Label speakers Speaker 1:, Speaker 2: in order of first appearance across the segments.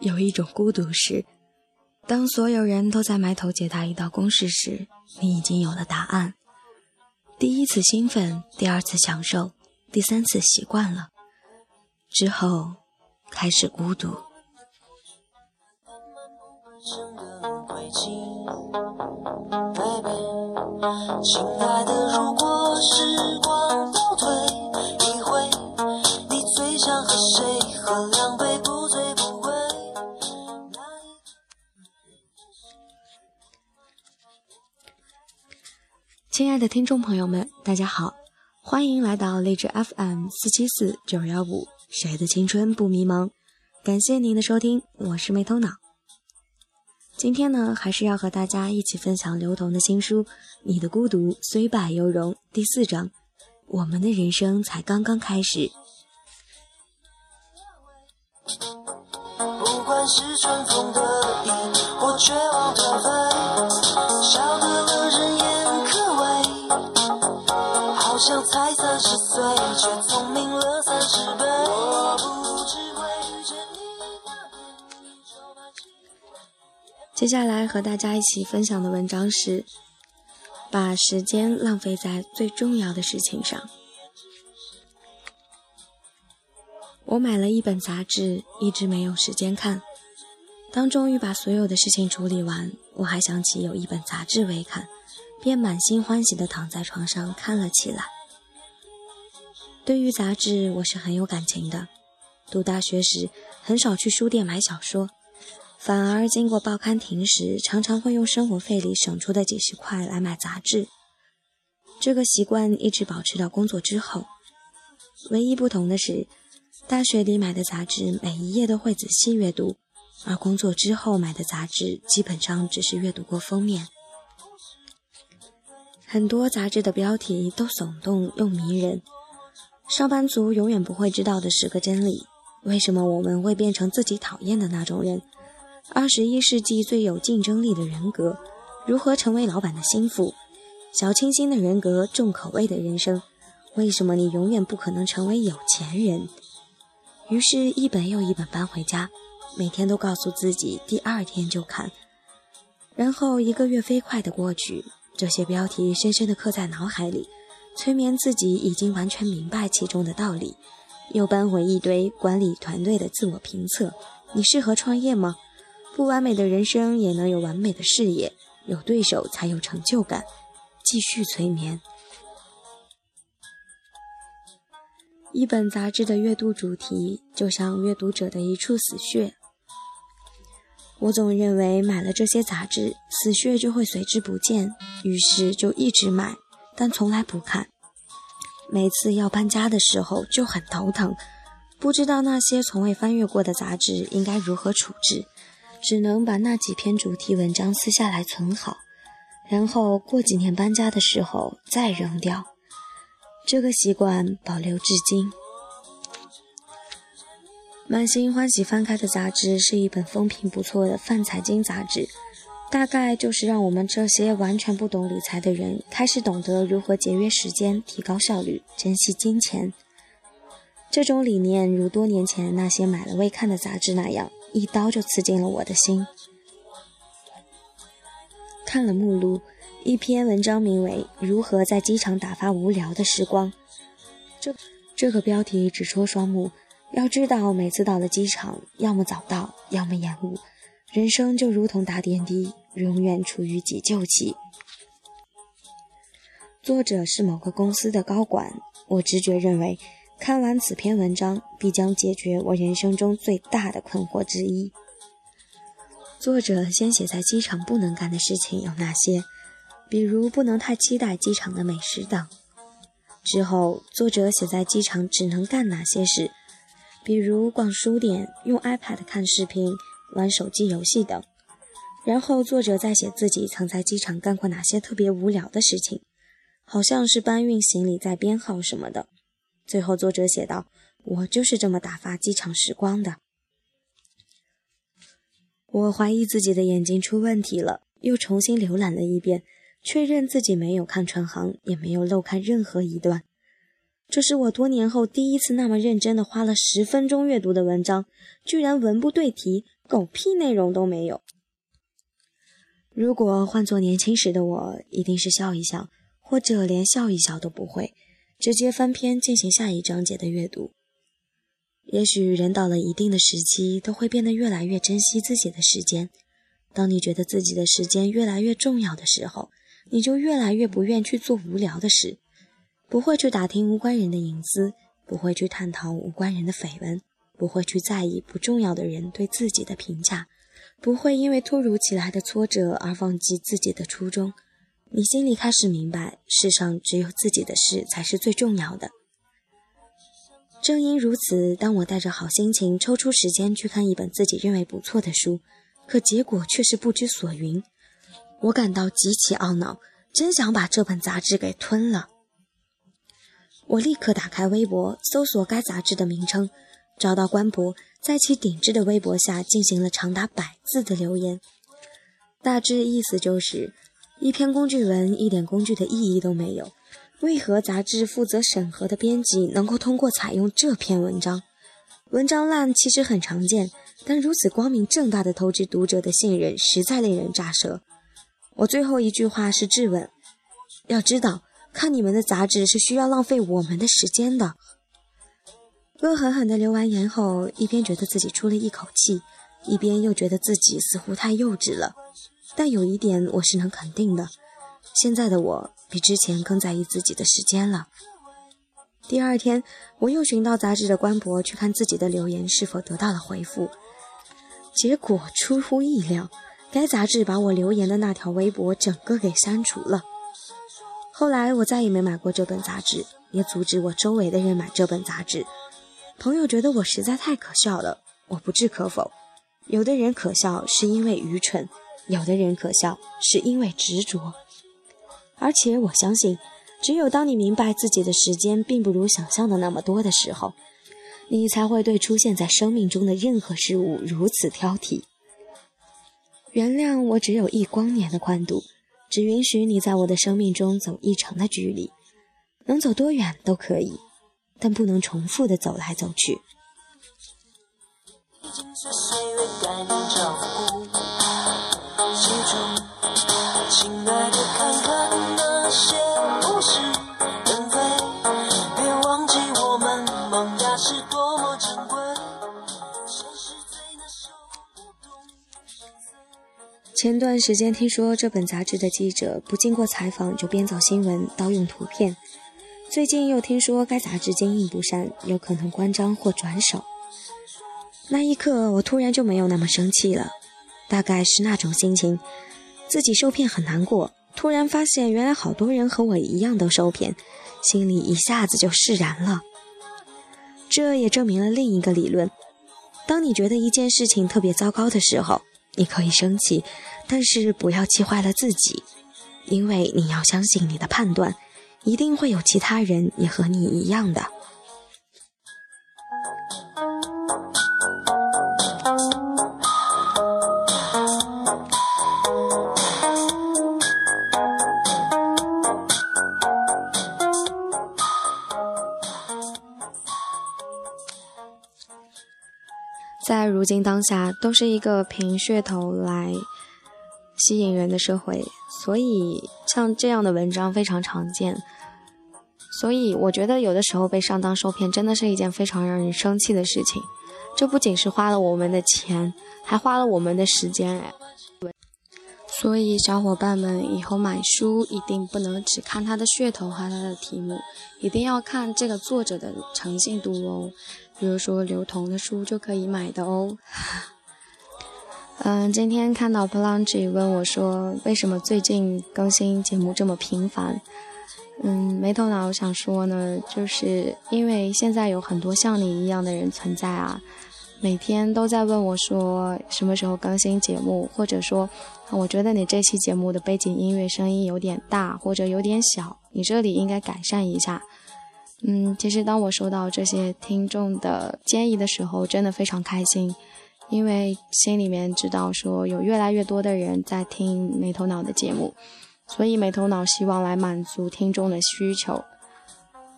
Speaker 1: 有一种孤独是，当所有人都在埋头解答一道公式时，你已经有了答案。第一次兴奋，第二次享受，第三次习惯了，之后开始孤独。亲爱的，如果时光倒退一回，你最想和谁亲爱的听众朋友们，大家好，欢迎来到励志 FM 四七四九幺五，谁的青春不迷茫？感谢您的收听，我是没头脑。今天呢，还是要和大家一起分享刘同的新书《你的孤独虽败犹荣》第四章。我们的人生才刚刚开始。是春风得意或绝望颓废，笑得了人言可畏，好像才三十岁，却聪明了三十倍。接下来和大家一起分享的文章是：把时间浪费在最重要的事情上。我买了一本杂志，一直没有时间看。当终于把所有的事情处理完，我还想起有一本杂志未看，便满心欢喜地躺在床上看了起来。对于杂志，我是很有感情的。读大学时，很少去书店买小说。反而经过报刊亭时，常常会用生活费里省出的几十块来买杂志。这个习惯一直保持到工作之后。唯一不同的是，大学里买的杂志每一页都会仔细阅读，而工作之后买的杂志基本上只是阅读过封面。很多杂志的标题都耸动又迷人。上班族永远不会知道的十个真理：为什么我们会变成自己讨厌的那种人？二十一世纪最有竞争力的人格，如何成为老板的心腹？小清新的人格，重口味的人生，为什么你永远不可能成为有钱人？于是，一本又一本搬回家，每天都告诉自己第二天就看。然后一个月飞快地过去，这些标题深深地刻在脑海里，催眠自己已经完全明白其中的道理。又搬回一堆管理团队的自我评测：你适合创业吗？不完美的人生也能有完美的事业，有对手才有成就感。继续催眠。一本杂志的阅读主题，就像阅读者的一处死穴。我总认为买了这些杂志，死穴就会随之不见，于是就一直买，但从来不看。每次要搬家的时候就很头疼，不知道那些从未翻阅过的杂志应该如何处置。只能把那几篇主题文章撕下来存好，然后过几年搬家的时候再扔掉。这个习惯保留至今。满心欢喜翻开的杂志是一本风评不错的泛财经杂志，大概就是让我们这些完全不懂理财的人开始懂得如何节约时间、提高效率、珍惜金钱。这种理念如多年前那些买了未看的杂志那样。一刀就刺进了我的心。看了目录，一篇文章名为《如何在机场打发无聊的时光》。这这个标题直戳双目。要知道，每次到了机场，要么早到，要么延误，人生就如同打点滴，永远处于急救期。作者是某个公司的高管，我直觉认为。看完此篇文章，必将解决我人生中最大的困惑之一。作者先写在机场不能干的事情有哪些，比如不能太期待机场的美食等。之后，作者写在机场只能干哪些事，比如逛书店、用 iPad 看视频、玩手机游戏等。然后，作者再写自己曾在机场干过哪些特别无聊的事情，好像是搬运行李、在编号什么的。最后，作者写道：“我就是这么打发机场时光的。”我怀疑自己的眼睛出问题了，又重新浏览了一遍，确认自己没有看穿行，也没有漏看任何一段。这是我多年后第一次那么认真的花了十分钟阅读的文章，居然文不对题，狗屁内容都没有。如果换做年轻时的我，一定是笑一笑，或者连笑一笑都不会，直接翻篇进行下一章节的阅读。也许人到了一定的时期，都会变得越来越珍惜自己的时间。当你觉得自己的时间越来越重要的时候，你就越来越不愿去做无聊的事，不会去打听无关人的隐私，不会去探讨无关人的绯闻，不会去在意不重要的人对自己的评价。不会因为突如其来的挫折而忘记自己的初衷。你心里开始明白，世上只有自己的事才是最重要的。正因如此，当我带着好心情抽出时间去看一本自己认为不错的书，可结果却是不知所云，我感到极其懊恼，真想把这本杂志给吞了。我立刻打开微博，搜索该杂志的名称。找到官博，在其顶置的微博下进行了长达百字的留言，大致意思就是：一篇工具文一点工具的意义都没有，为何杂志负责审核的编辑能够通过采用这篇文章？文章烂其实很常见，但如此光明正大的透支读者的信任，实在令人咋舌。我最后一句话是质问：要知道，看你们的杂志是需要浪费我们的时间的。恶狠狠地留完言后，一边觉得自己出了一口气，一边又觉得自己似乎太幼稚了。但有一点我是能肯定的：现在的我比之前更在意自己的时间了。第二天，我又寻到杂志的官博去看自己的留言是否得到了回复，结果出乎意料，该杂志把我留言的那条微博整个给删除了。后来我再也没买过这本杂志，也阻止我周围的人买这本杂志。朋友觉得我实在太可笑了，我不置可否。有的人可笑是因为愚蠢，有的人可笑是因为执着。而且我相信，只有当你明白自己的时间并不如想象的那么多的时候，你才会对出现在生命中的任何事物如此挑剔。原谅我只有一光年的宽度，只允许你在我的生命中走一程的距离，能走多远都可以。但不能重复的走来走去。前段时间听说这本杂志的记者不经过采访就编造新闻，盗用图片。最近又听说该杂志经营不善，有可能关张或转手。那一刻，我突然就没有那么生气了，大概是那种心情，自己受骗很难过，突然发现原来好多人和我一样都受骗，心里一下子就释然了。这也证明了另一个理论：当你觉得一件事情特别糟糕的时候，你可以生气，但是不要气坏了自己，因为你要相信你的判断。一定会有其他人也和你一样的。在如今当下，都是一个凭噱头来吸引人的社会。所以，像这样的文章非常常见。所以，我觉得有的时候被上当受骗，真的是一件非常让人生气的事情。这不仅是花了我们的钱，还花了我们的时间哎。所以，小伙伴们以后买书一定不能只看它的噱头和它的题目，一定要看这个作者的诚信度哦。比如说刘同的书就可以买的哦。嗯，今天看到 p l a n g e 问我说，为什么最近更新节目这么频繁？嗯，没头脑我想说呢，就是因为现在有很多像你一样的人存在啊，每天都在问我说什么时候更新节目，或者说，我觉得你这期节目的背景音乐声音有点大或者有点小，你这里应该改善一下。嗯，其实当我收到这些听众的建议的时候，真的非常开心。因为心里面知道说有越来越多的人在听没头脑的节目，所以没头脑希望来满足听众的需求。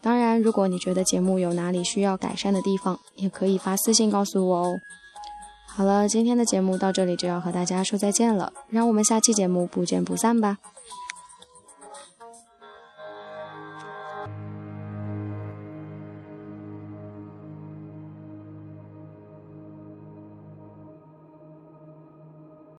Speaker 1: 当然，如果你觉得节目有哪里需要改善的地方，也可以发私信告诉我哦。
Speaker 2: 好了，今天的节目到这里就要和大家说再见了，让我们下期节目不见不散吧。